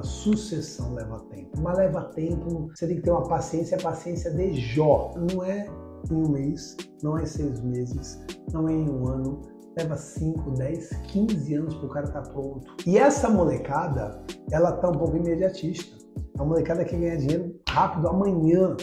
uma sucessão leva tempo. Mas leva tempo, você tem que ter uma paciência, a paciência de Jó. Não é em um mês, não é em seis meses, não é em um ano, leva 5, 10, 15 anos para o cara estar tá pronto. E essa molecada, ela tá um pouco imediatista. A molecada quer ganhar dinheiro rápido amanhã.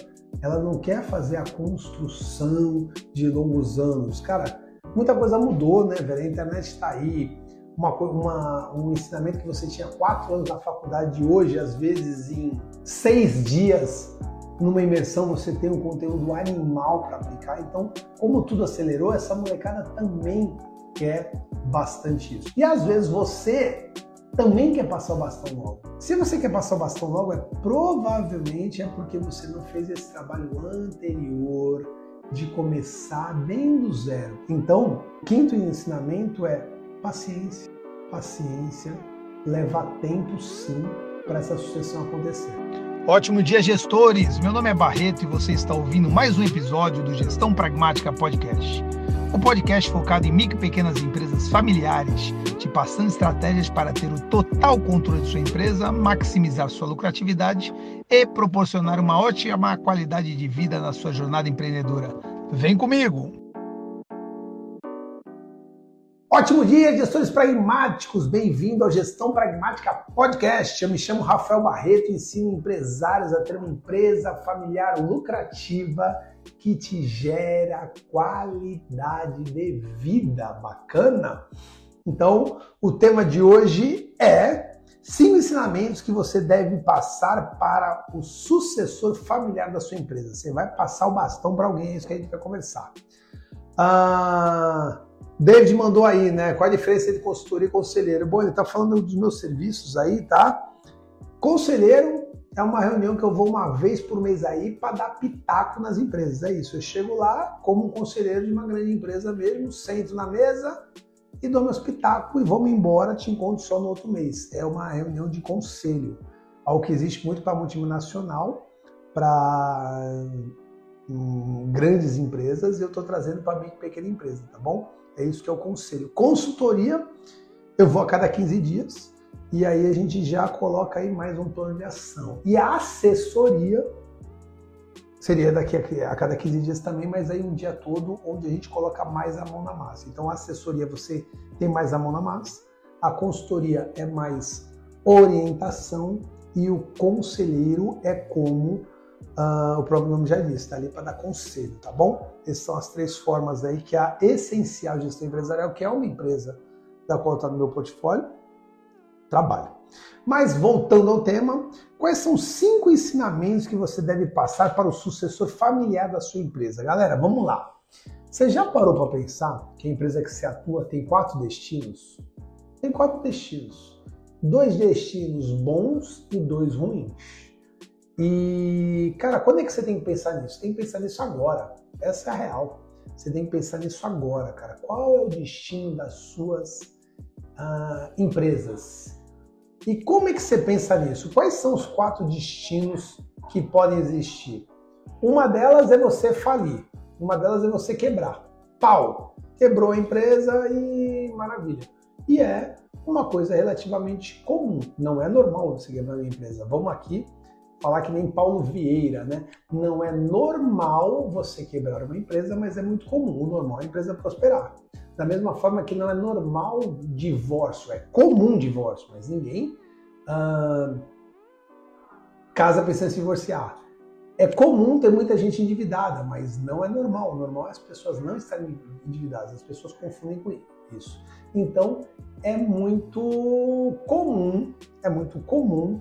Ela não quer fazer a construção de longos anos. Cara, muita coisa mudou, né, velho? A internet está aí. Uma, uma, um ensinamento que você tinha quatro anos na faculdade de hoje, às vezes em seis dias, numa imersão você tem um conteúdo animal para aplicar. Então, como tudo acelerou, essa molecada também quer bastante isso. E às vezes você também quer passar o bastão logo. Se você quer passar o bastão logo, é provavelmente é porque você não fez esse trabalho anterior de começar bem do zero. Então, quinto ensinamento é paciência. Paciência leva tempo sim para essa sucessão acontecer. Ótimo dia, gestores! Meu nome é Barreto e você está ouvindo mais um episódio do Gestão Pragmática Podcast. O podcast focado em micro e pequenas empresas familiares, te passando estratégias para ter o total controle de sua empresa, maximizar sua lucratividade e proporcionar uma ótima qualidade de vida na sua jornada empreendedora. Vem comigo! Ótimo dia, gestores pragmáticos! Bem-vindo ao Gestão Pragmática Podcast. Eu me chamo Rafael Barreto e ensino empresários a ter uma empresa familiar lucrativa que te gera qualidade de vida bacana. Então, o tema de hoje é cinco ensinamentos que você deve passar para o sucessor familiar da sua empresa. Você vai passar o bastão para alguém, é isso que a gente vai conversar. Ah, David mandou aí, né? Qual a diferença entre consultoria e conselheiro? Bom, ele está falando dos meus serviços aí, tá? Conselheiro é uma reunião que eu vou uma vez por mês aí para dar pitaco nas empresas. É isso. Eu chego lá como um conselheiro de uma grande empresa mesmo, sento na mesa e dou meus pitacos e vou-me embora, te encontro só no outro mês. É uma reunião de conselho. Algo que existe muito para multinacional, para hum, grandes empresas, e eu estou trazendo para mim pequena empresa, tá bom? É isso que é o conselho. Consultoria, eu vou a cada 15 dias e aí a gente já coloca aí mais um plano de ação. E a assessoria seria daqui a, a, cada 15 dias também, mas aí um dia todo onde a gente coloca mais a mão na massa. Então a assessoria você tem mais a mão na massa, a consultoria é mais orientação e o conselheiro é como uh, o próprio nome já diz, está ali para dar conselho, tá bom? Essas são as três formas aí que a essencial gestão empresarial, que é uma empresa da qual está no meu portfólio, trabalho. Mas voltando ao tema, quais são cinco ensinamentos que você deve passar para o sucessor familiar da sua empresa? Galera, vamos lá. Você já parou para pensar que a empresa que você atua tem quatro destinos? Tem quatro destinos. Dois destinos bons e dois ruins. E, cara, quando é que você tem que pensar nisso? Tem que pensar nisso agora. Essa é a real. Você tem que pensar nisso agora, cara. Qual é o destino das suas uh, empresas? E como é que você pensa nisso? Quais são os quatro destinos que podem existir? Uma delas é você falir, uma delas é você quebrar. Pau! Quebrou a empresa e maravilha. E é uma coisa relativamente comum. Não é normal você quebrar uma empresa. Vamos aqui falar que nem Paulo Vieira, né? Não é normal você quebrar uma empresa, mas é muito comum. Normal a empresa prosperar. Da mesma forma que não é normal divórcio, é comum divórcio, mas ninguém uh, casa pensando em se divorciar. É comum ter muita gente endividada, mas não é normal. O normal é as pessoas não estarem endividadas, as pessoas confundem com isso. Então, é muito comum, é muito comum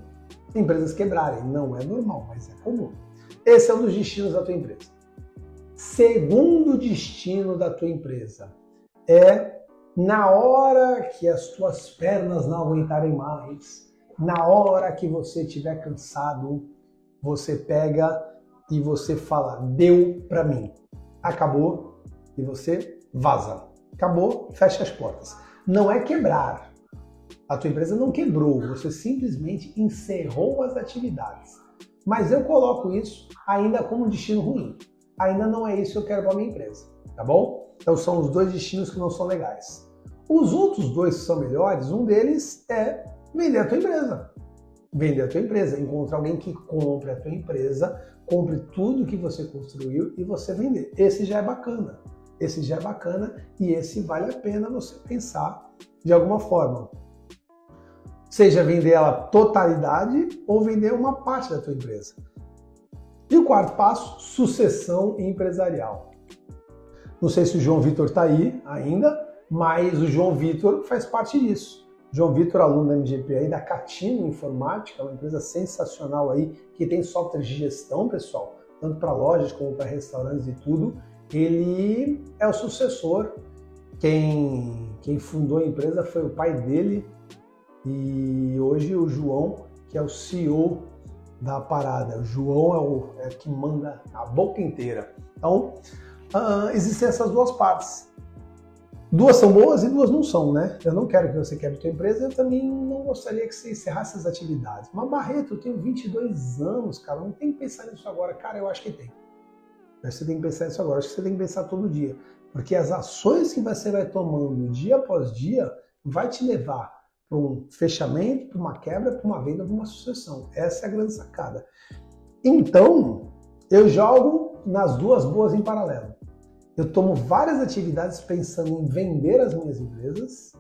empresas quebrarem. Não é normal, mas é comum. Esse é um dos destinos da tua empresa. Segundo destino da tua empresa é na hora que as tuas pernas não aguentarem mais, na hora que você estiver cansado, você pega e você fala: deu para mim. Acabou e você vaza. Acabou, fecha as portas. Não é quebrar. A tua empresa não quebrou, você simplesmente encerrou as atividades. Mas eu coloco isso ainda como um destino ruim. Ainda não é isso que eu quero para minha empresa, tá bom? Então são os dois destinos que não são legais. Os outros dois que são melhores, um deles é vender a tua empresa. vender a tua empresa, encontrar alguém que compre a tua empresa, compre tudo que você construiu e você vender. Esse já é bacana. Esse já é bacana e esse vale a pena você pensar de alguma forma. Seja vender ela totalidade ou vender uma parte da tua empresa. E o quarto passo, sucessão empresarial. Não sei se o João Vitor está aí ainda, mas o João Vitor faz parte disso. João Vitor, aluno da MGP aí, da Catino Informática, uma empresa sensacional aí, que tem software de gestão, pessoal, tanto para lojas como para restaurantes e tudo. Ele é o sucessor. Quem, quem fundou a empresa foi o pai dele e hoje o João, que é o CEO da parada. O João é o é que manda a boca inteira. Então, uh, existem essas duas partes. Duas são boas e duas não são, né? Eu não quero que você quebre sua empresa, eu também não gostaria que você encerrasse as atividades. Mas Barreto, eu tenho 22 anos, cara, não tem que pensar nisso agora. Cara, eu acho que tem. Você tem que pensar nisso agora, acho que você tem que pensar todo dia. Porque as ações que você vai tomando dia após dia vai te levar para um fechamento, para uma quebra, para uma venda, para uma sucessão. Essa é a grande sacada. Então, eu jogo nas duas boas em paralelo. Eu tomo várias atividades pensando em vender as minhas empresas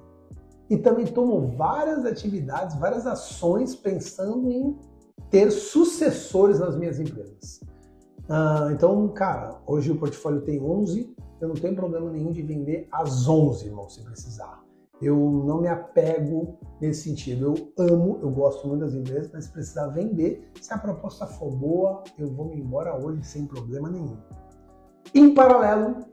e também tomo várias atividades, várias ações pensando em ter sucessores nas minhas empresas. Ah, então, cara, hoje o portfólio tem 11, eu não tenho problema nenhum de vender as 11, irmão, se precisar. Eu não me apego nesse sentido. Eu amo, eu gosto muito das empresas, mas se precisar vender, se a proposta for boa, eu vou me embora hoje sem problema nenhum. Em paralelo,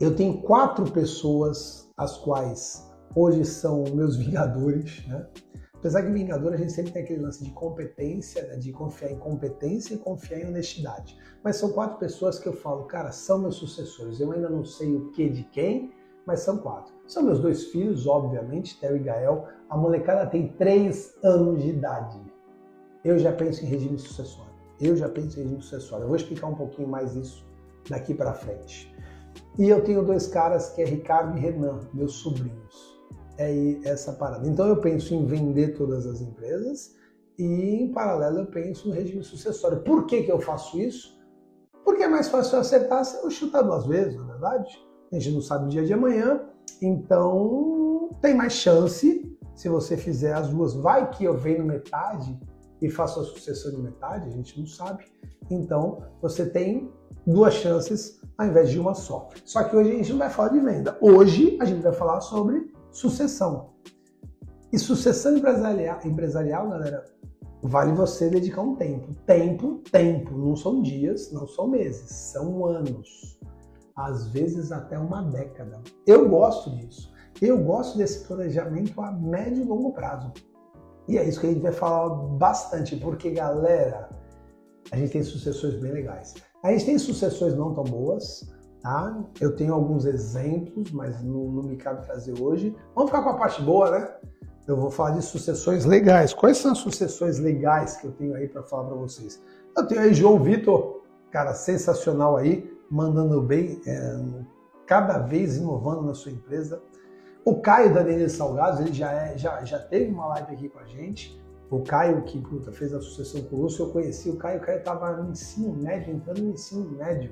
eu tenho quatro pessoas, as quais hoje são meus vingadores, né? Apesar que vingador a gente sempre tem aquele lance de competência, né? de confiar em competência e confiar em honestidade. Mas são quatro pessoas que eu falo, cara, são meus sucessores. Eu ainda não sei o que de quem, mas são quatro. São meus dois filhos, obviamente, Theo e Gael. A molecada tem três anos de idade. Eu já penso em regime sucessório. Eu já penso em regime sucessório. Eu vou explicar um pouquinho mais isso daqui para frente. E eu tenho dois caras que é Ricardo e Renan, meus sobrinhos. É essa parada. Então eu penso em vender todas as empresas e em paralelo eu penso no regime sucessório. Por que, que eu faço isso? Porque é mais fácil acertar se eu chutar duas vezes, na é verdade. A gente não sabe o dia de amanhã, então tem mais chance se você fizer as duas. Vai que eu venho metade e faço a sucessão de metade, a gente não sabe. Então você tem duas chances ao invés de uma só. Só que hoje a gente não vai falar de venda. Hoje a gente vai falar sobre sucessão. E sucessão empresarial, empresarial galera, vale você dedicar um tempo. Tempo, tempo. Não são dias, não são meses, são anos às vezes até uma década. Eu gosto disso. Eu gosto desse planejamento a médio e longo prazo. E é isso que a gente vai falar bastante, porque, galera, a gente tem sucessões bem legais. A gente tem sucessões não tão boas, tá? Eu tenho alguns exemplos, mas não, não me cabe trazer hoje. Vamos ficar com a parte boa, né? Eu vou falar de sucessões legais. Quais são as sucessões legais que eu tenho aí para falar para vocês? Eu tenho aí João Vitor, cara sensacional aí, mandando bem, é, cada vez inovando na sua empresa. O Caio da Denise Salgados, ele já, é, já, já teve uma live aqui com a gente. O Caio, que puta, fez a sucessão com o Lúcio, eu conheci o Caio. O Caio estava no ensino médio, entrando no ensino médio.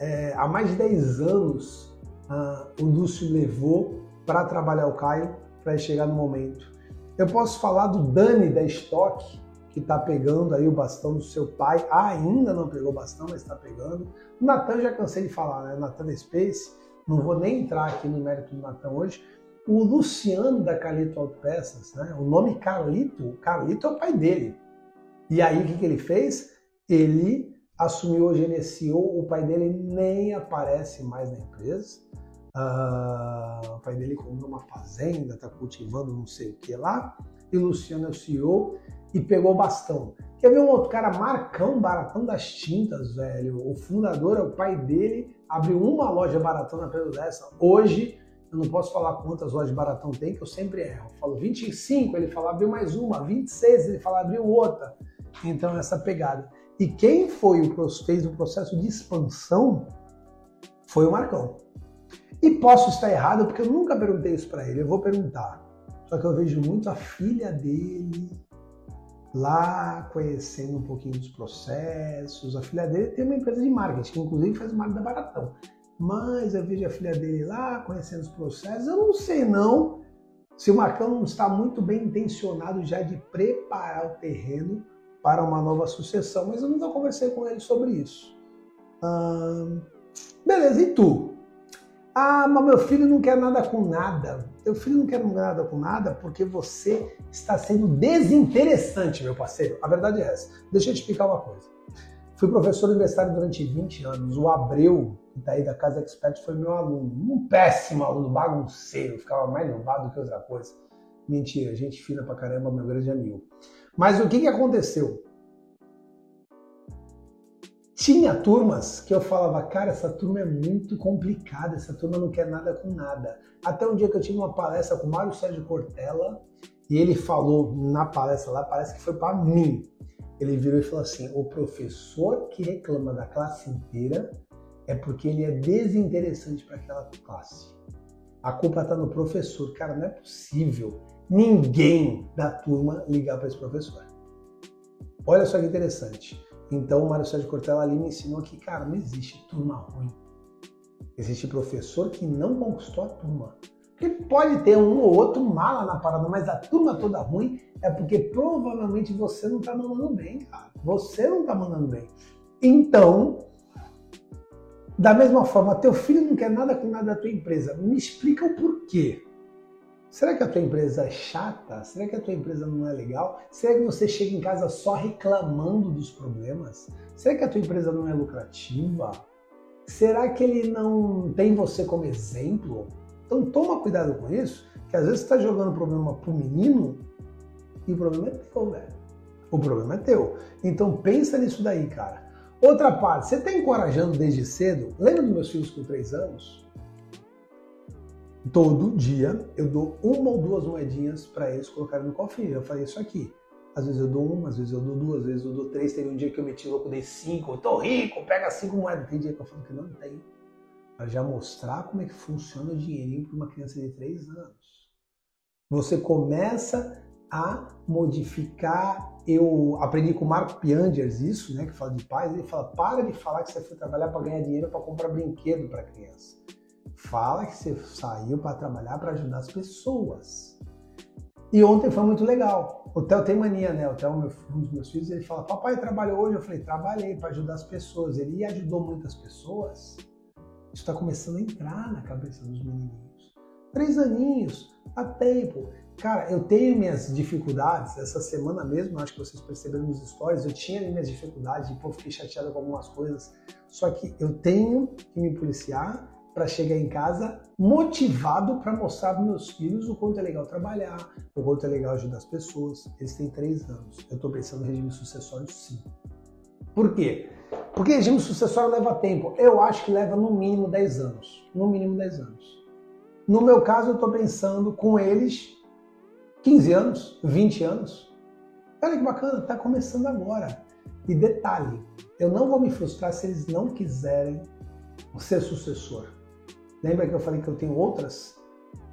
É, há mais de 10 anos, uh, o Lúcio levou para trabalhar o Caio, para chegar no momento. Eu posso falar do Dani da Stock, que está pegando aí o bastão do seu pai, ainda não pegou o bastão, mas está pegando. O Natan já cansei de falar, né? Natan Space, não vou nem entrar aqui no mérito do Natan hoje. O Luciano da Calito Autopeças, né? O nome Calito, Calito é o pai dele. E aí o que, que ele fez? Ele assumiu, gerenciou, o pai dele nem aparece mais na empresa. Uh, o pai dele comprou uma fazenda, está cultivando não sei o que lá. E o Luciano é o CEO e pegou o bastão. Quer ver um outro cara, Marcão, Baratão das Tintas, velho? O fundador é o pai dele, abriu uma loja Baratão na Pedro dessa. Hoje, eu não posso falar quantas lojas Baratão tem, que eu sempre erro. Eu falo 25, ele fala abriu mais uma, 26, ele fala abriu outra. Então, essa pegada. E quem foi o fez o processo de expansão foi o Marcão. E posso estar errado, porque eu nunca perguntei isso para ele, eu vou perguntar. Só que eu vejo muito a filha dele lá conhecendo um pouquinho dos processos. A filha dele tem uma empresa de marketing, que inclusive faz marketing da Baratão. Mas eu vejo a filha dele lá conhecendo os processos. Eu não sei não se o Marcão não está muito bem intencionado já de preparar o terreno para uma nova sucessão, mas eu nunca conversei com ele sobre isso. Hum, beleza, e tu? Ah, mas meu filho não quer nada com nada. Teu filho não quer nada com nada porque você está sendo desinteressante, meu parceiro. A verdade é essa. Deixa eu te explicar uma coisa. Fui professor universitário durante 20 anos. O Abreu, que está aí da Casa Expert, foi meu aluno. Um péssimo aluno, bagunceiro. Ficava mais lombado do que outra coisa. Mentira, gente fina pra caramba, meu grande amigo. Mas o que, que aconteceu? Tinha turmas que eu falava, cara, essa turma é muito complicada, essa turma não quer nada com nada. Até um dia que eu tive uma palestra com o Mário Sérgio Cortella e ele falou na palestra lá, parece que foi para mim. Ele virou e falou assim: o professor que reclama da classe inteira é porque ele é desinteressante para aquela classe. A culpa está no professor. Cara, não é possível ninguém da turma ligar para esse professor. Olha só que interessante. Então o Mário Sérgio Cortella ali me ensinou que, cara, não existe turma ruim. Existe professor que não conquistou a turma. Porque pode ter um ou outro mala na parada, mas a turma toda ruim é porque provavelmente você não tá mandando bem, cara. Você não tá mandando bem. Então, da mesma forma, teu filho não quer nada com nada da tua empresa. Me explica o porquê. Será que a tua empresa é chata? Será que a tua empresa não é legal? Será que você chega em casa só reclamando dos problemas? Será que a tua empresa não é lucrativa? Será que ele não tem você como exemplo? Então toma cuidado com isso, que às vezes você está jogando o problema pro menino e o problema é teu, velho. O problema é teu. Então pensa nisso daí, cara. Outra parte, você está encorajando desde cedo. Lembra dos meus filhos com 3 anos? Todo dia eu dou uma ou duas moedinhas para eles colocarem no cofrinho. Eu falei isso aqui. Às vezes eu dou uma, às vezes eu dou duas, às vezes eu dou três. Teve um dia que eu meti louco, dei cinco. Eu tô rico, pega cinco moedas. Tem dia que eu falo que não tem. Para já mostrar como é que funciona o dinheirinho para uma criança de três anos. Você começa a modificar. Eu aprendi com o Marco Piangers isso, né, que fala de pais. Ele fala: para de falar que você foi trabalhar para ganhar dinheiro para comprar brinquedo para criança. Fala que você saiu para trabalhar para ajudar as pessoas. E ontem foi muito legal. O Theo tem mania, né? O Theo, um dos meus filhos, ele fala: Papai, trabalhou hoje? Eu falei: Trabalhei para ajudar as pessoas. Ele ajudou muitas pessoas. Isso está começando a entrar na cabeça dos menininhos. Três aninhos, há tempo. Cara, eu tenho minhas dificuldades. Essa semana mesmo, acho que vocês perceberam nos stories, eu tinha minhas dificuldades, pô, fiquei chateado com algumas coisas. Só que eu tenho que me policiar para chegar em casa motivado para mostrar para meus filhos o quanto é legal trabalhar, o quanto é legal ajudar as pessoas. Eles têm três anos. Eu estou pensando no regime sucessório sim. Por quê? Porque regime sucessório leva tempo. Eu acho que leva no mínimo 10 anos. No mínimo 10 anos. No meu caso, eu estou pensando com eles 15 anos, 20 anos. Olha que bacana, está começando agora. E detalhe, eu não vou me frustrar se eles não quiserem ser sucessor. Lembra que eu falei que eu tenho outras,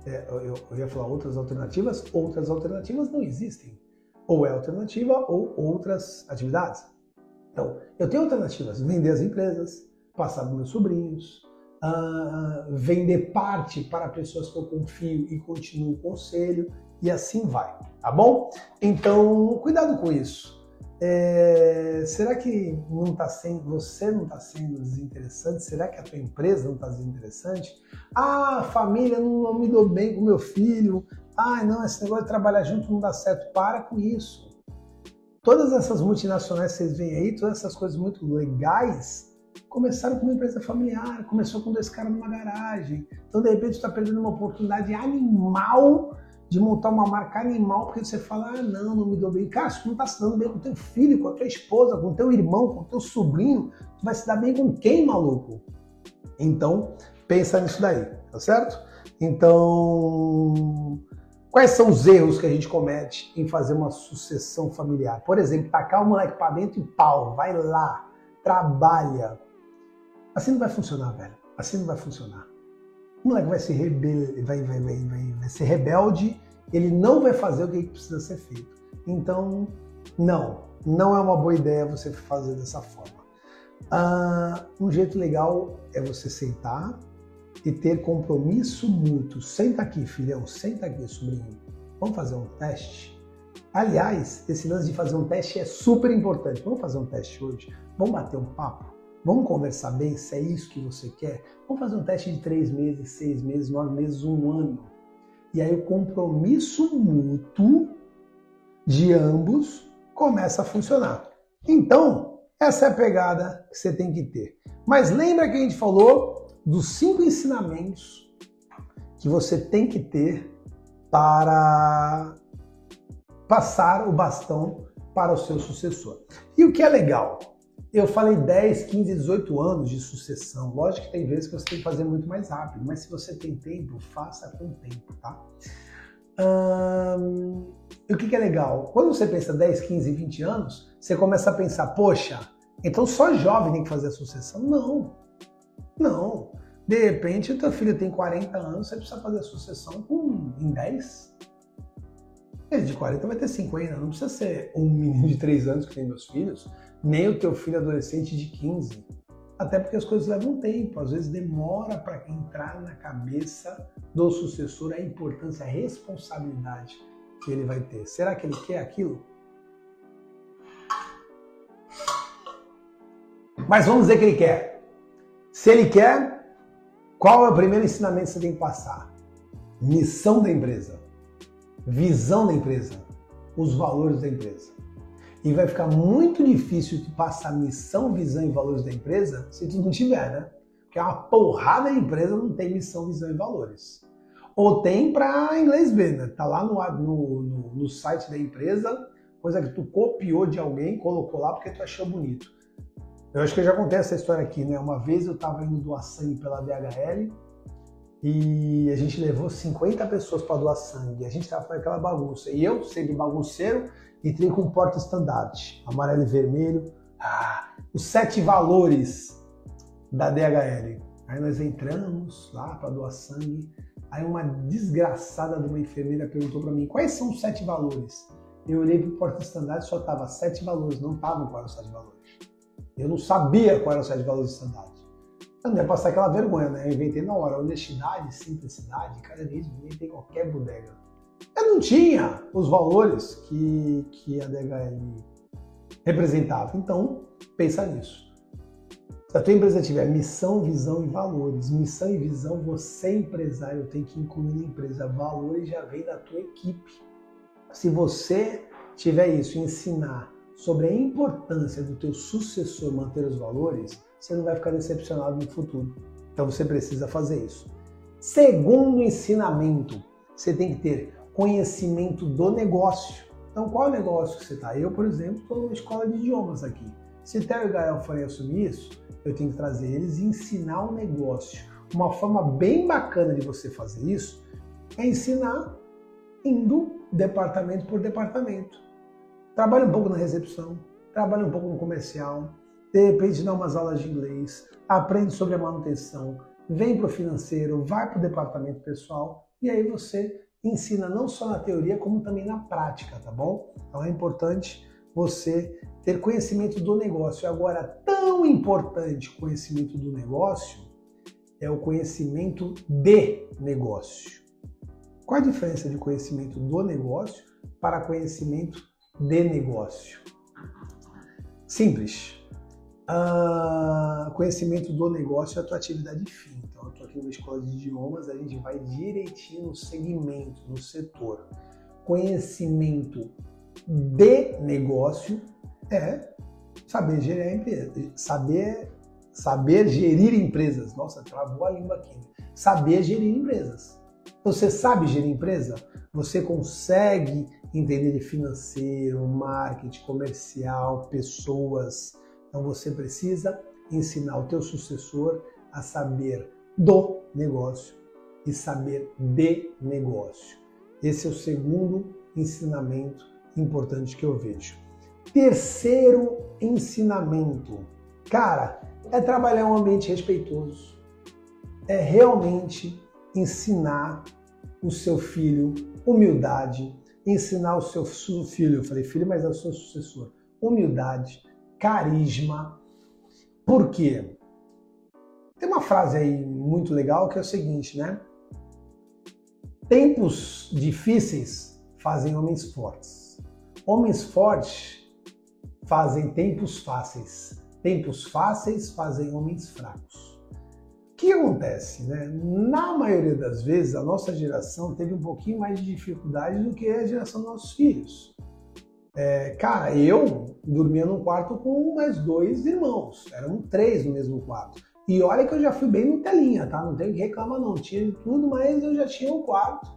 é, eu, eu ia falar outras alternativas? Outras alternativas não existem. Ou é alternativa ou outras atividades. Então, eu tenho alternativas: vender as empresas, passar para meus sobrinhos, uh, vender parte para pessoas que eu confio e continuo o conselho, e assim vai, tá bom? Então, cuidado com isso. É, será que não está sendo, você não está sendo desinteressante? Será que a tua empresa não está desinteressante? Ah, família não, não me dou bem com meu filho. Ah, não, esse negócio de trabalhar junto não dá certo. Para com isso. Todas essas multinacionais que vocês veem aí, todas essas coisas muito legais, começaram com uma empresa familiar, começou com dois caras numa garagem. Então, de repente, está perdendo uma oportunidade animal de montar uma marca animal, porque você fala, ah, não, não me dou bem. Cara, se tu não tá se dando bem com teu filho, com a tua esposa, com teu irmão, com teu sobrinho, tu vai se dar bem com quem, maluco? Então, pensa nisso daí, tá certo? Então, quais são os erros que a gente comete em fazer uma sucessão familiar? Por exemplo, tacar o moleque pra dentro e pau, vai lá, trabalha. Assim não vai funcionar, velho. Assim não vai funcionar. O moleque vai ser, vai, vai, vai, vai ser rebelde, ele não vai fazer o que precisa ser feito. Então, Não, não é uma boa ideia você fazer dessa forma. Ah, um jeito legal é você sentar e ter compromisso mútuo. Senta aqui, filhão, senta aqui, sobrinho. Vamos fazer um teste? Aliás, esse lance de fazer um teste é super importante. Vamos fazer um teste hoje? Vamos bater um papo? Vamos conversar bem se é isso que você quer? Vamos fazer um teste de três meses, seis meses, nove meses, um ano. E aí o compromisso mútuo de ambos começa a funcionar. Então, essa é a pegada que você tem que ter. Mas lembra que a gente falou dos cinco ensinamentos que você tem que ter para passar o bastão para o seu sucessor. E o que é legal? Eu falei 10, 15, 18 anos de sucessão. Lógico que tem vezes que você tem que fazer muito mais rápido, mas se você tem tempo, faça com tempo, tá? Hum, o que, que é legal? Quando você pensa 10, 15, 20 anos, você começa a pensar, poxa, então só jovem tem que fazer a sucessão? Não. Não. De repente, o teu filho tem 40 anos, você precisa fazer a sucessão com, em 10. De 40 vai ter 50, não precisa ser um menino de 3 anos que tem meus filhos, nem o teu filho adolescente de 15. Até porque as coisas levam tempo, às vezes demora para entrar na cabeça do sucessor a importância, a responsabilidade que ele vai ter. Será que ele quer aquilo? Mas vamos dizer que ele quer. Se ele quer, qual é o primeiro ensinamento que você tem que passar? Missão da empresa, visão da empresa, os valores da empresa. E vai ficar muito difícil tu passar missão, visão e valores da empresa se tu não tiver, né? Porque uma porrada de empresa não tem missão, visão e valores. Ou tem para inglês ver, né? Tá lá no, no, no, no site da empresa, coisa que tu copiou de alguém, colocou lá porque tu achou bonito. Eu acho que eu já contei essa história aqui, né? Uma vez eu estava indo doar sangue pela DHL e a gente levou 50 pessoas para doar sangue. A gente estava fazendo aquela bagunça. E eu, sempre bagunceiro, entrei com porta-estandarte, amarelo e vermelho. Ah, os sete valores da DHL. Aí nós entramos lá para doar sangue. Aí uma desgraçada de uma enfermeira perguntou para mim quais são os sete valores. Eu olhei para o porta-estandarte só tava sete valores, não estavam quais os sete valores. Eu não sabia quais eram os sete valores de estandarte. Eu não ia passar aquela vergonha, né? Eu inventei na hora honestidade, simplicidade, cada vez inventei qualquer bodega. Eu não tinha os valores que, que a DHL representava. Então, pensa nisso. Se a tua empresa tiver missão, visão e valores, missão e visão, você empresário tem que incluir na empresa. Valores já vem da tua equipe. Se você tiver isso, ensinar sobre a importância do teu sucessor manter os valores, você não vai ficar decepcionado no futuro. Então você precisa fazer isso. Segundo ensinamento, você tem que ter conhecimento do negócio. Então, qual é o negócio que você está? Eu, por exemplo, estou numa escola de idiomas aqui. Se Theo e Gael forem assumir isso, eu tenho que trazer eles e ensinar o um negócio. Uma forma bem bacana de você fazer isso é ensinar indo departamento por departamento. Trabalha um pouco na recepção, trabalha um pouco no comercial, de repente dá umas aulas de inglês, aprende sobre a manutenção, vem para o financeiro, vai para o departamento pessoal e aí você ensina não só na teoria, como também na prática, tá bom? Então é importante você ter conhecimento do negócio. Agora, tão importante conhecimento do negócio é o conhecimento de negócio. Qual a diferença de conhecimento do negócio para conhecimento de negócio? Simples. Conhecimento do negócio é a tua atividade fim. Então, eu estou aqui numa escola de idiomas, a gente vai direitinho no segmento, no setor. Conhecimento de negócio é saber gerir a empresa, saber, saber gerir empresas. Nossa, travou a língua aqui. Saber gerir empresas. Você sabe gerir empresa? Você consegue entender de financeiro, marketing, comercial, pessoas. Então você precisa ensinar o teu sucessor a saber do negócio e saber de negócio. Esse é o segundo ensinamento importante que eu vejo. Terceiro ensinamento, cara, é trabalhar um ambiente respeitoso. É realmente ensinar o seu filho humildade, ensinar o seu filho? Eu falei, filho, mas é o seu sucessor. Humildade, carisma. Por quê? Tem uma frase aí muito legal que é o seguinte, né? Tempos difíceis fazem homens fortes. Homens fortes fazem tempos fáceis. Tempos fáceis fazem homens fracos. O que acontece? Né? Na maioria das vezes, a nossa geração teve um pouquinho mais de dificuldade do que a geração dos nossos filhos. É, cara, eu dormia num quarto com mais dois irmãos, eram três no mesmo quarto. E olha que eu já fui bem no telinha, tá? Não tenho que reclamar não, tinha tudo, mas eu já tinha um quarto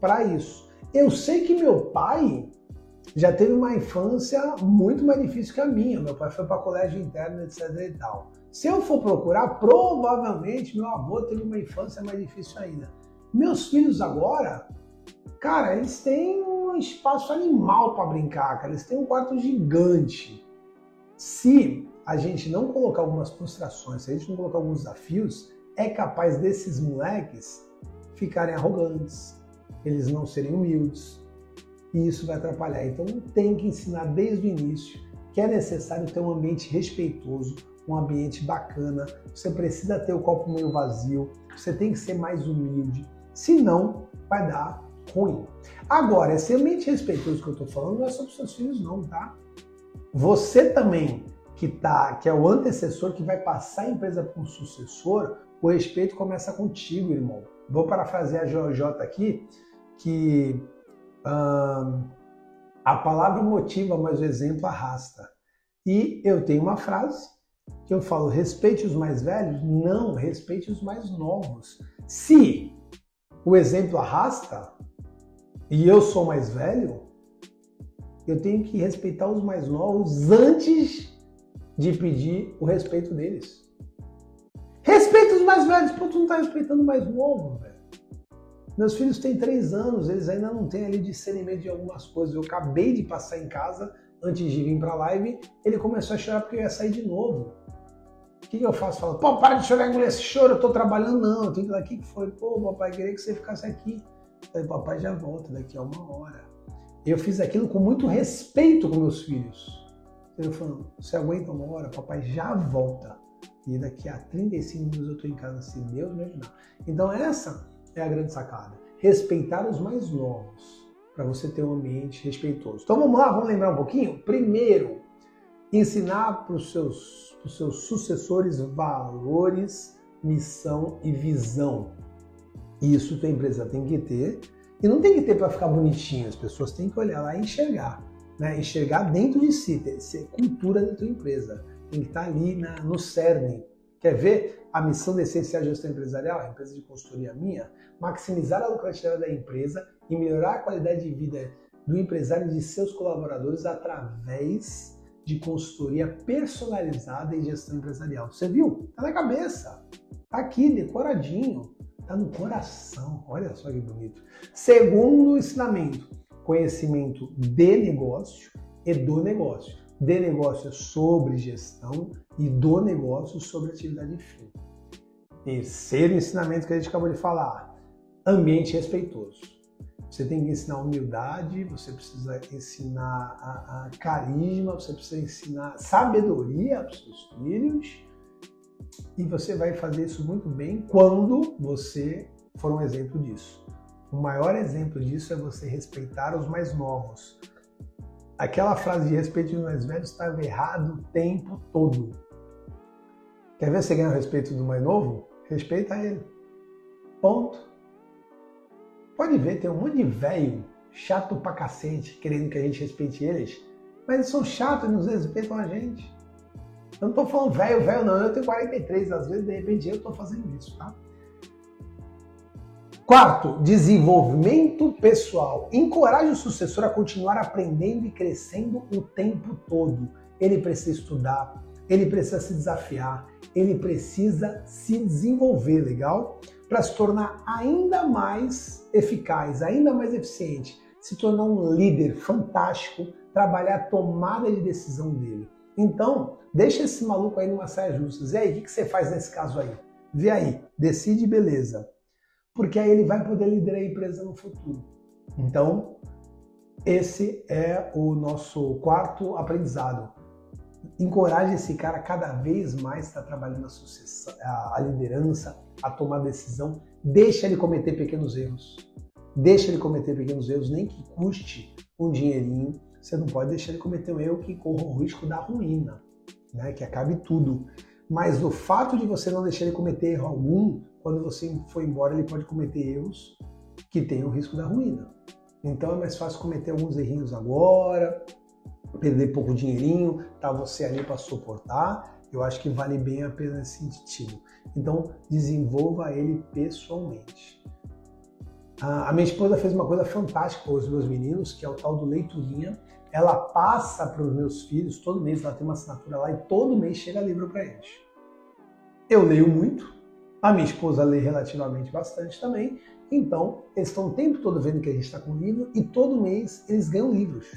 para isso. Eu sei que meu pai já teve uma infância muito mais difícil que a minha. Meu pai foi para colégio interno, etc e tal. Se eu for procurar, provavelmente meu avô teve uma infância mais difícil ainda. Meus filhos agora, cara, eles têm um espaço animal para brincar, cara. Eles têm um quarto gigante. Se a gente não colocar algumas frustrações, se a gente não colocar alguns desafios, é capaz desses moleques ficarem arrogantes, eles não serem humildes, e isso vai atrapalhar. Então tem que ensinar desde o início que é necessário ter um ambiente respeitoso, um ambiente bacana. Você precisa ter o copo meio vazio, você tem que ser mais humilde, senão vai dar ruim. Agora, esse ambiente respeitoso que eu estou falando não é os seus filhos, não, tá? Você também que tá, que é o antecessor que vai passar a empresa para um sucessor, o respeito começa contigo, irmão. Vou parafrasear a JJ aqui, que a palavra motiva, mas o exemplo arrasta. E eu tenho uma frase que eu falo: respeite os mais velhos? Não, respeite os mais novos. Se o exemplo arrasta e eu sou mais velho, eu tenho que respeitar os mais novos antes de pedir o respeito deles. Respeita os mais velhos, pô, tu não tá respeitando o mais novo, velho. Meus filhos têm três anos, eles ainda não têm ali discernimento de algumas coisas. Eu acabei de passar em casa, antes de vir pra live, ele começou a chorar porque eu ia sair de novo. O que, que eu faço? Falo, pô, para de chorar, engolir esse choro, eu tô trabalhando. Não, eu tenho que ir daqui que foi. Pô, papai, queria que você ficasse aqui. Falei, papai já volta daqui a uma hora. Eu fiz aquilo com muito respeito com meus filhos. Ele falou, você aguenta uma hora, papai já volta. E daqui a 35 minutos eu estou em casa, se Deus me ajudar. Então essa é a grande sacada. Respeitar os mais novos, para você ter um ambiente respeitoso. Então vamos lá, vamos lembrar um pouquinho? Primeiro, ensinar para os seus, seus sucessores valores, missão e visão. Isso tua empresa tem que ter. E não tem que ter para ficar bonitinho, as pessoas têm que olhar lá e enxergar né, enxergar dentro de si, ter, ser cultura da tua empresa. Tem que estar ali na, no cerne. Quer ver a missão da Essencial Gestão Empresarial, a empresa de consultoria minha? Maximizar a lucratividade da empresa e melhorar a qualidade de vida do empresário e de seus colaboradores através de consultoria personalizada em gestão empresarial. Você viu? Tá na cabeça. Tá aqui, decoradinho. Tá no coração. Olha só que bonito. Segundo ensinamento, conhecimento de negócio e do negócio. De negócio sobre gestão e do negócio sobre atividade fim. Terceiro ensinamento que a gente acabou de falar: ambiente respeitoso. Você tem que ensinar humildade, você precisa ensinar a, a carisma, você precisa ensinar sabedoria para os seus filhos. E você vai fazer isso muito bem quando você for um exemplo disso. O maior exemplo disso é você respeitar os mais novos. Aquela frase de respeito dos mais velhos estava errado o tempo todo. Quer ver você ganhar o respeito do mais novo? Respeita ele. Ponto. Pode ver, tem um monte de velho chato pra cacete querendo que a gente respeite eles, mas eles são chatos e não respeitam a gente. Eu não tô falando velho, velho não, eu tenho 43, às vezes de repente eu tô fazendo isso, tá? Quarto, desenvolvimento pessoal. Encoraje o sucessor a continuar aprendendo e crescendo o tempo todo. Ele precisa estudar, ele precisa se desafiar, ele precisa se desenvolver, legal? Para se tornar ainda mais eficaz, ainda mais eficiente, se tornar um líder fantástico, trabalhar a tomada de decisão dele. Então, deixa esse maluco aí numa saia justa. E aí, o que você faz nesse caso aí? Vê aí, decide, beleza porque aí ele vai poder liderar a empresa no futuro. Então, esse é o nosso quarto aprendizado. Encoraje esse cara cada vez mais a estar trabalhando a, sucessão, a liderança, a tomar decisão. Deixa ele cometer pequenos erros. Deixa ele cometer pequenos erros, nem que custe um dinheirinho. Você não pode deixar ele cometer um erro que corra o risco da ruína, né? que acabe tudo. Mas o fato de você não deixar ele cometer erro algum, quando você for embora, ele pode cometer erros que têm o risco da ruína. Então é mais fácil cometer alguns errinhos agora, perder pouco dinheirinho, tá você ali para suportar. Eu acho que vale bem a pena nesse sentido. Então desenvolva ele pessoalmente. A minha esposa fez uma coisa fantástica com os meus meninos, que é o tal do leiturinha. Ela passa para os meus filhos, todo mês ela tem uma assinatura lá e todo mês chega livro para eles. Eu leio muito, a minha esposa lê relativamente bastante também, então eles estão o tempo todo vendo que a gente está com livro e todo mês eles ganham livros.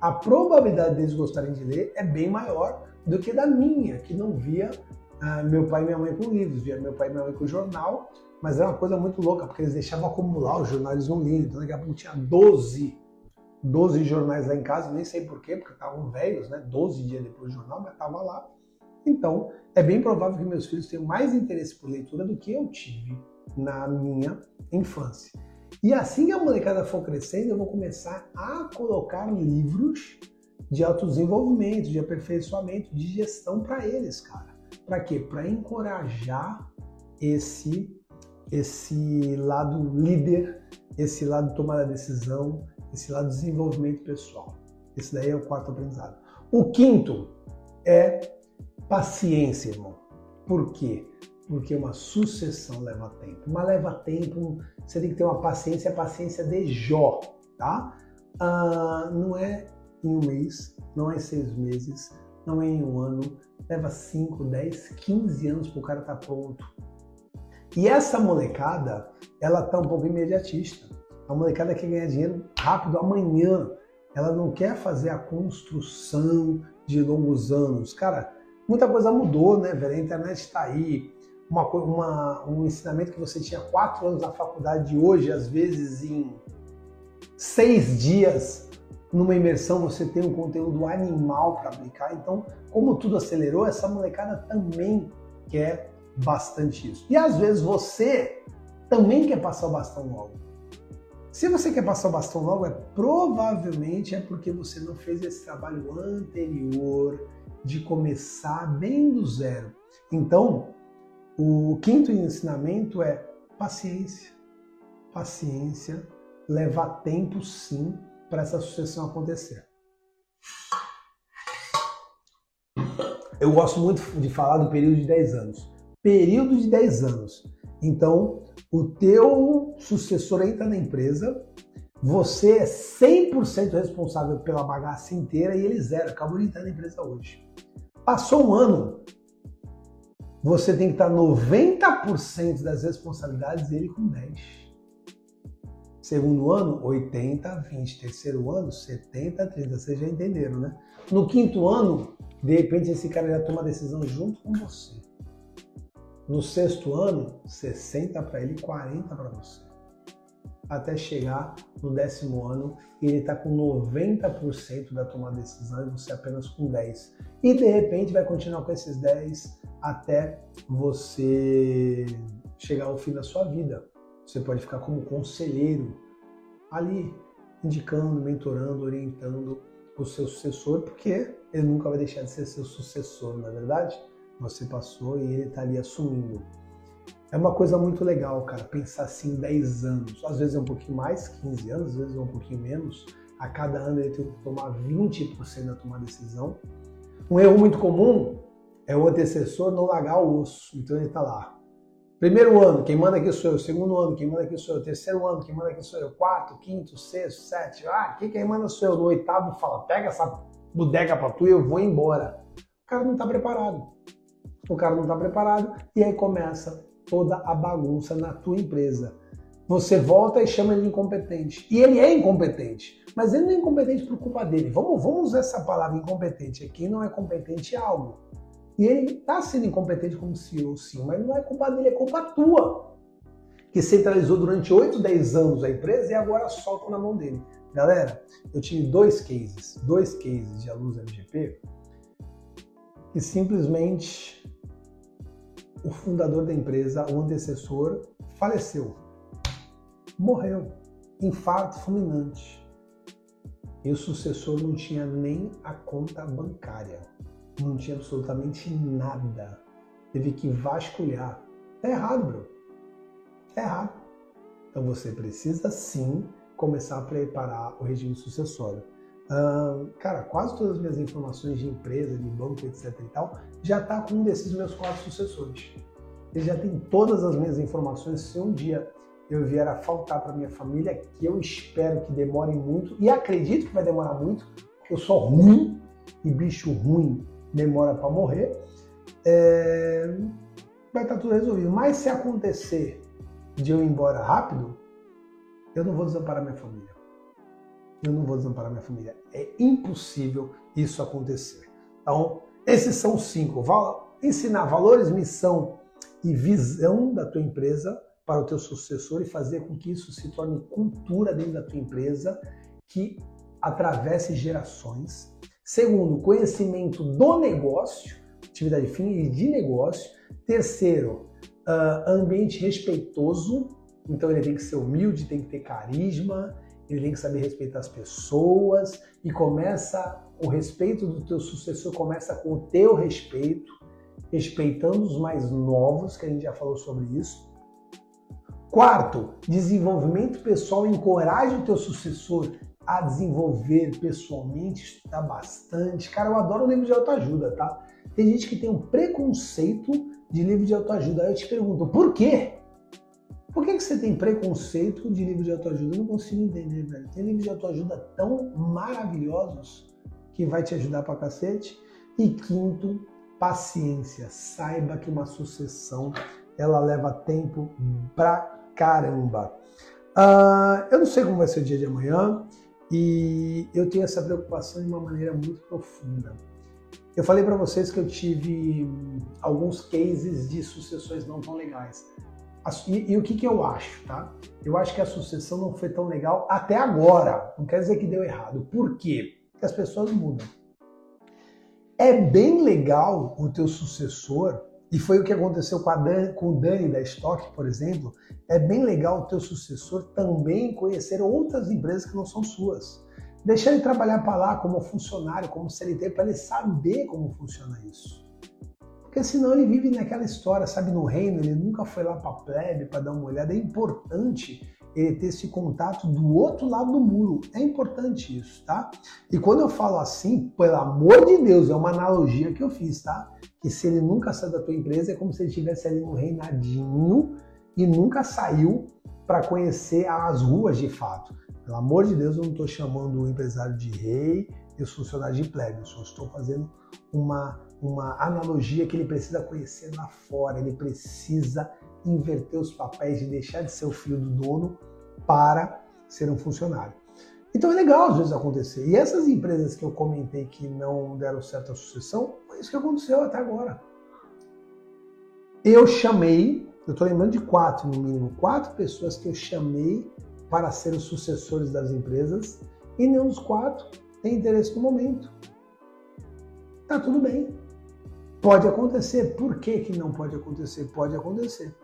A probabilidade deles gostarem de ler é bem maior do que da minha, que não via uh, meu pai e minha mãe com livros, via meu pai e minha mãe com jornal, mas era uma coisa muito louca, porque eles deixavam acumular os jornais não liam, então daqui a pouco tinha 12, 12 jornais lá em casa, nem sei porquê, porque estavam velhos, né? 12 dias depois do jornal, mas estava lá. Então, é bem provável que meus filhos tenham mais interesse por leitura do que eu tive na minha infância. E assim que a molecada for crescendo, eu vou começar a colocar livros de autodesenvolvimento, de aperfeiçoamento, de gestão para eles, cara. Para quê? Para encorajar esse esse lado líder, esse lado de tomar a decisão, esse lado de desenvolvimento pessoal. Esse daí é o quarto aprendizado. O quinto é paciência, irmão. Por quê? Porque uma sucessão leva tempo. Mas leva tempo, você tem que ter uma paciência, a paciência de Jó, tá? Ah, não é em um mês, não é em seis meses, não é em um ano, leva 5, 10, 15 anos para o cara estar tá pronto. E essa molecada, ela tá um pouco imediatista. A molecada quer ganhar dinheiro rápido amanhã. Ela não quer fazer a construção de longos anos. Cara, muita coisa mudou, né, velho? A internet está aí. Uma, uma, um ensinamento que você tinha quatro anos na faculdade de hoje, às vezes em seis dias, numa imersão, você tem um conteúdo animal para aplicar. Então, como tudo acelerou, essa molecada também quer bastante isso. E às vezes você também quer passar o bastão logo. Se você quer passar o bastão logo, é provavelmente é porque você não fez esse trabalho anterior de começar bem do zero. Então, o quinto ensinamento é paciência. Paciência leva tempo sim para essa sucessão acontecer. Eu gosto muito de falar do período de 10 anos período de 10 anos. Então, o teu sucessor entra na empresa, você é 100% responsável pela bagaça inteira e ele zero, acabou de entrar na empresa hoje. Passou um ano, você tem que estar 90% das responsabilidades dele com 10. Segundo ano, 80, 20. Terceiro ano, 70, 30. Vocês já entenderam, né? No quinto ano, de repente esse cara já toma decisão junto com você. No sexto ano, 60 para ele e 40 para você. Até chegar no décimo ano e ele está com 90% da tomada de decisão e você apenas com 10%. E de repente vai continuar com esses 10% até você chegar ao fim da sua vida. Você pode ficar como conselheiro ali, indicando, mentorando, orientando o seu sucessor, porque ele nunca vai deixar de ser seu sucessor, não é verdade? Você passou e ele está ali assumindo. É uma coisa muito legal, cara, pensar assim 10 anos. Às vezes é um pouquinho mais, 15 anos, às vezes é um pouquinho menos. A cada ano ele tem que tomar 20% da tomar decisão. Um erro muito comum é o antecessor não largar o osso. Então ele está lá. Primeiro ano, quem manda aqui sou eu. Segundo ano, quem manda aqui sou eu. Terceiro ano, quem manda aqui sou eu. Quarto, quinto, sexto, sétimo. Ah, aqui quem manda sou eu. No oitavo, fala, pega essa bodega pra tu e eu vou embora. O cara não está preparado o cara não está preparado e aí começa toda a bagunça na tua empresa. Você volta e chama ele de incompetente. E ele é incompetente, mas ele não é incompetente por culpa dele. Vamos, vamos usar essa palavra incompetente aqui, não é competente em algo. E ele está sendo incompetente como CEO, sim, mas não é culpa dele, é culpa tua. Que centralizou durante 8, 10 anos a empresa e agora solta na mão dele. Galera, eu tive dois cases, dois cases de alunos MGP que simplesmente o fundador da empresa, o antecessor, faleceu. Morreu. Infarto fulminante. E o sucessor não tinha nem a conta bancária. Não tinha absolutamente nada. Teve que vasculhar. Tá errado, bro. Tá errado. Então você precisa sim começar a preparar o regime sucessório. Cara, quase todas as minhas informações de empresa, de banco, etc e tal, já está com um desses meus quatro sucessores. Ele já tem todas as minhas informações. Se um dia eu vier a faltar para minha família, que eu espero que demore muito, e acredito que vai demorar muito, porque eu sou ruim, e bicho ruim demora para morrer, é... vai estar tá tudo resolvido. Mas se acontecer de eu ir embora rápido, eu não vou desamparar minha família. Eu não vou desamparar minha família. É impossível isso acontecer. Então, esses são cinco. Ensinar valores, missão e visão da tua empresa para o teu sucessor e fazer com que isso se torne cultura dentro da tua empresa que atravesse gerações. Segundo, conhecimento do negócio, atividade fim e de negócio. Terceiro, uh, ambiente respeitoso, então ele tem que ser humilde, tem que ter carisma, ele tem que saber respeitar as pessoas e começa o respeito do teu sucessor começa com o teu respeito, respeitando os mais novos, que a gente já falou sobre isso. Quarto, desenvolvimento pessoal, encoraje o teu sucessor a desenvolver pessoalmente, estudar bastante. Cara, eu adoro livro de autoajuda, tá? Tem gente que tem um preconceito de livro de autoajuda. Aí eu te pergunto, por quê? Por que, que você tem preconceito de livro de autoajuda? Eu não consigo entender, velho. Tem livros de autoajuda tão maravilhosos que vai te ajudar pra cacete. E quinto, paciência. Saiba que uma sucessão ela leva tempo pra caramba. Uh, eu não sei como vai ser o dia de amanhã e eu tenho essa preocupação de uma maneira muito profunda. Eu falei para vocês que eu tive alguns cases de sucessões não tão legais. E, e, o que, que eu acho, tá? Eu acho que a sucessão não foi tão legal até agora. Não quer dizer que deu errado. Por quê? Porque as pessoas mudam. É bem legal o teu sucessor, e foi o que aconteceu com, Dan, com o Dani da Stock, por exemplo. É bem legal o teu sucessor também conhecer outras empresas que não são suas. Deixar ele trabalhar para lá como funcionário, como CLT, para ele saber como funciona isso. Porque senão ele vive naquela história, sabe, no reino, ele nunca foi lá para plebe para dar uma olhada. É importante ele ter esse contato do outro lado do muro. É importante isso, tá? E quando eu falo assim, pelo amor de Deus, é uma analogia que eu fiz, tá? Que se ele nunca sai da tua empresa, é como se ele estivesse ali no reinadinho e nunca saiu para conhecer as ruas de fato. Pelo amor de Deus, eu não estou chamando o empresário de rei e os funcionários de plebe, eu só estou fazendo uma uma analogia que ele precisa conhecer lá fora, ele precisa inverter os papéis de deixar de ser o filho do dono para ser um funcionário. Então é legal às vezes acontecer. E essas empresas que eu comentei que não deram certo a sucessão, foi isso que aconteceu até agora. Eu chamei, eu estou lembrando de quatro no mínimo, quatro pessoas que eu chamei para ser os sucessores das empresas e nenhum dos quatro tem interesse no momento. Tá tudo bem. Pode acontecer. Por que, que não pode acontecer? Pode acontecer.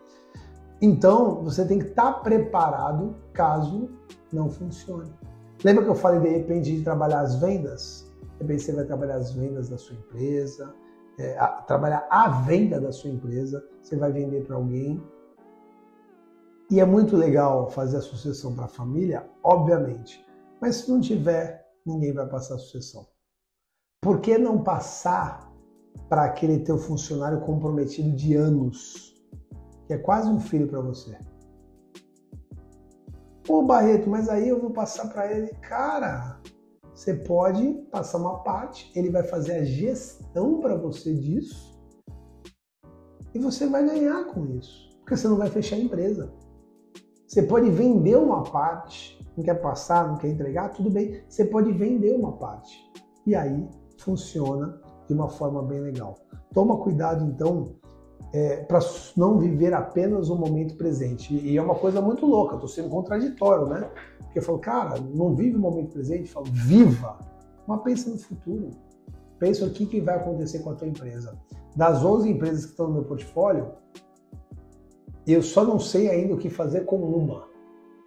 Então, você tem que estar preparado caso não funcione. Lembra que eu falei de repente de trabalhar as vendas? De repente você vai trabalhar as vendas da sua empresa, é, a, trabalhar a venda da sua empresa, você vai vender para alguém. E é muito legal fazer a sucessão para a família, obviamente. Mas se não tiver, ninguém vai passar a sucessão. Por que não passar para aquele teu funcionário comprometido de anos, que é quase um filho para você. Pô, Barreto, mas aí eu vou passar para ele. Cara, você pode passar uma parte, ele vai fazer a gestão para você disso e você vai ganhar com isso, porque você não vai fechar a empresa. Você pode vender uma parte, não quer passar, não quer entregar, tudo bem, você pode vender uma parte. E aí funciona de uma forma bem legal. Toma cuidado, então, é, para não viver apenas o momento presente. E é uma coisa muito louca, estou sendo contraditório, né? Porque eu falo, cara, não vive o momento presente, eu falo, viva, mas pensa no futuro. Pensa o que, que vai acontecer com a tua empresa. Das 11 empresas que estão no meu portfólio, eu só não sei ainda o que fazer com uma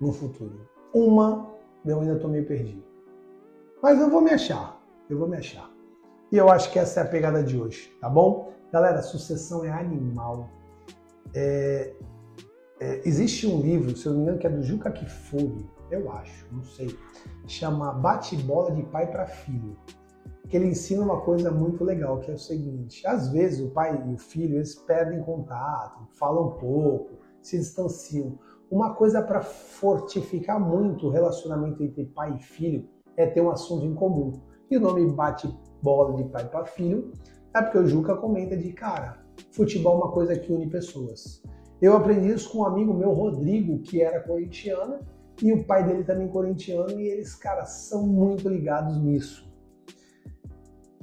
no futuro. Uma, eu ainda estou meio perdido. Mas eu vou me achar, eu vou me achar. E eu acho que essa é a pegada de hoje, tá bom? Galera, sucessão é animal. É, é, existe um livro, se eu não me engano, que é do Juca Kifuri, eu acho, não sei, chama Bate-bola de pai para filho. Que ele ensina uma coisa muito legal, que é o seguinte: às vezes o pai e o filho eles perdem contato, falam pouco, se distanciam. Uma coisa para fortificar muito o relacionamento entre pai e filho é ter um assunto em comum. E o nome bate-bola de pai para filho é porque o Juca comenta de cara, futebol é uma coisa que une pessoas. Eu aprendi isso com um amigo meu, Rodrigo, que era corintiano, e o pai dele também corintiano, e eles, cara, são muito ligados nisso.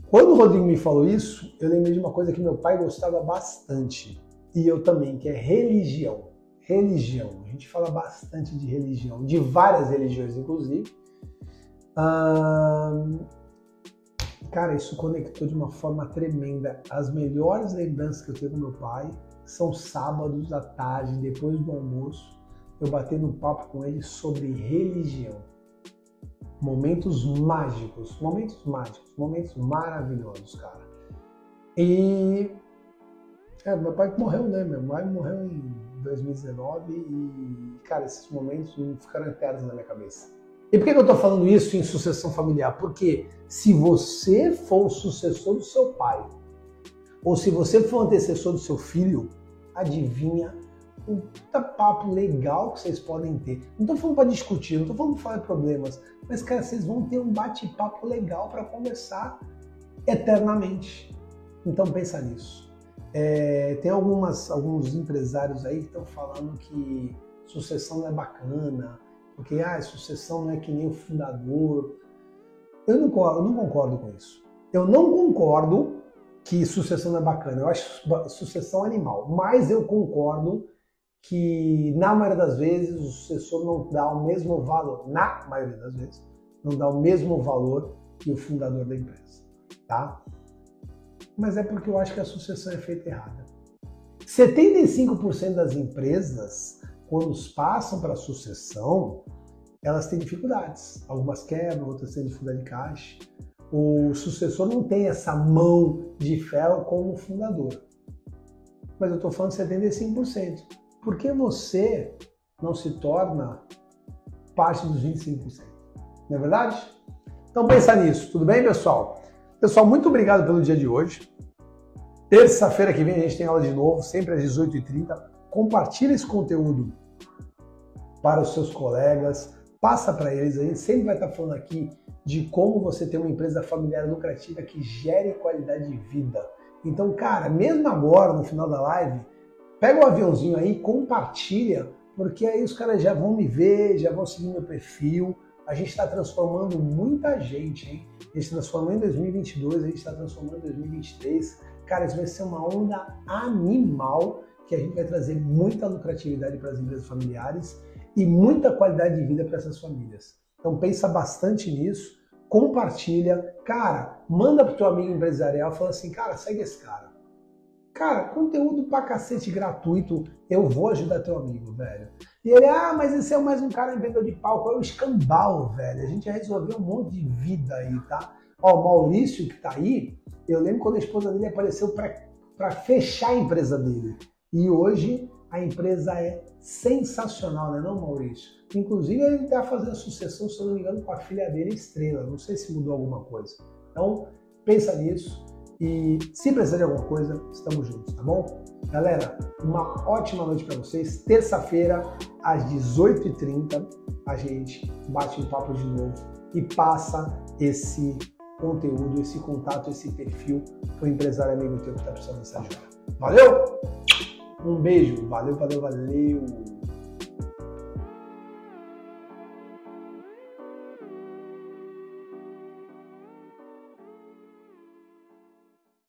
Quando o Rodrigo me falou isso, eu lembrei de uma coisa que meu pai gostava bastante, e eu também, que é religião. Religião. A gente fala bastante de religião, de várias religiões, inclusive. Cara, isso conectou de uma forma tremenda. As melhores lembranças que eu tenho do meu pai são sábados à tarde, depois do almoço, eu batendo um papo com ele sobre religião. Momentos mágicos, momentos mágicos, momentos maravilhosos, cara. E é, meu pai morreu, né? Meu pai morreu em 2019 e, cara, esses momentos ficaram eternos na minha cabeça. E por que eu estou falando isso em sucessão familiar? Porque se você for o sucessor do seu pai, ou se você for o antecessor do seu filho, adivinha um papo legal que vocês podem ter. Não estou falando para discutir, não estou falando para falar problemas, mas, cara, vocês vão ter um bate-papo legal para conversar eternamente. Então pensa nisso. É, tem algumas, alguns empresários aí que estão falando que sucessão não é bacana, porque ah, sucessão não é que nem o fundador. Eu não, eu não concordo com isso. Eu não concordo que sucessão não é bacana. Eu acho sucessão animal. Mas eu concordo que, na maioria das vezes, o sucessor não dá o mesmo valor, na maioria das vezes, não dá o mesmo valor que o fundador da empresa. Tá? Mas é porque eu acho que a sucessão é feita errada. 75% das empresas quando passam para a sucessão, elas têm dificuldades. Algumas quebram, outras têm dificuldade de caixa. O sucessor não tem essa mão de ferro como o fundador. Mas eu estou falando 75%. Por que você não se torna parte dos 25%? Não é verdade? Então pensa nisso, tudo bem, pessoal? Pessoal, muito obrigado pelo dia de hoje. Terça-feira que vem a gente tem aula de novo, sempre às 18h30 compartilha esse conteúdo para os seus colegas, passa para eles. A gente sempre vai estar falando aqui de como você ter uma empresa familiar lucrativa que gere qualidade de vida. Então, cara, mesmo agora, no final da live, pega o um aviãozinho aí, compartilha, porque aí os caras já vão me ver, já vão seguir meu perfil. A gente está transformando muita gente, hein? A gente transformou em 2022, a gente está transformando em 2023. Cara, isso vai ser uma onda animal que a gente vai trazer muita lucratividade para as empresas familiares e muita qualidade de vida para essas famílias. Então pensa bastante nisso, compartilha, cara, manda pro teu amigo empresarial, fala assim, cara, segue esse cara. Cara, conteúdo pra cacete gratuito, eu vou ajudar teu amigo, velho. E ele, ah, mas esse é mais um cara venda de palco, é o escambau, velho. A gente já resolveu um monte de vida aí, tá? Ó, o Maurício que tá aí, eu lembro quando a esposa dele apareceu para fechar a empresa dele. E hoje a empresa é sensacional, né, não, Maurício? Inclusive ele está fazendo sucessão, se não me engano, com a filha dele, Estrela. Não sei se mudou alguma coisa. Então, pensa nisso e se precisar de alguma coisa, estamos juntos, tá bom? Galera, uma ótima noite para vocês. Terça-feira, às 18h30, a gente bate um papo de novo e passa esse conteúdo, esse contato, esse perfil para o empresário amigo teu que está precisando dessa ajuda. Valeu! Um beijo, valeu, valeu, valeu!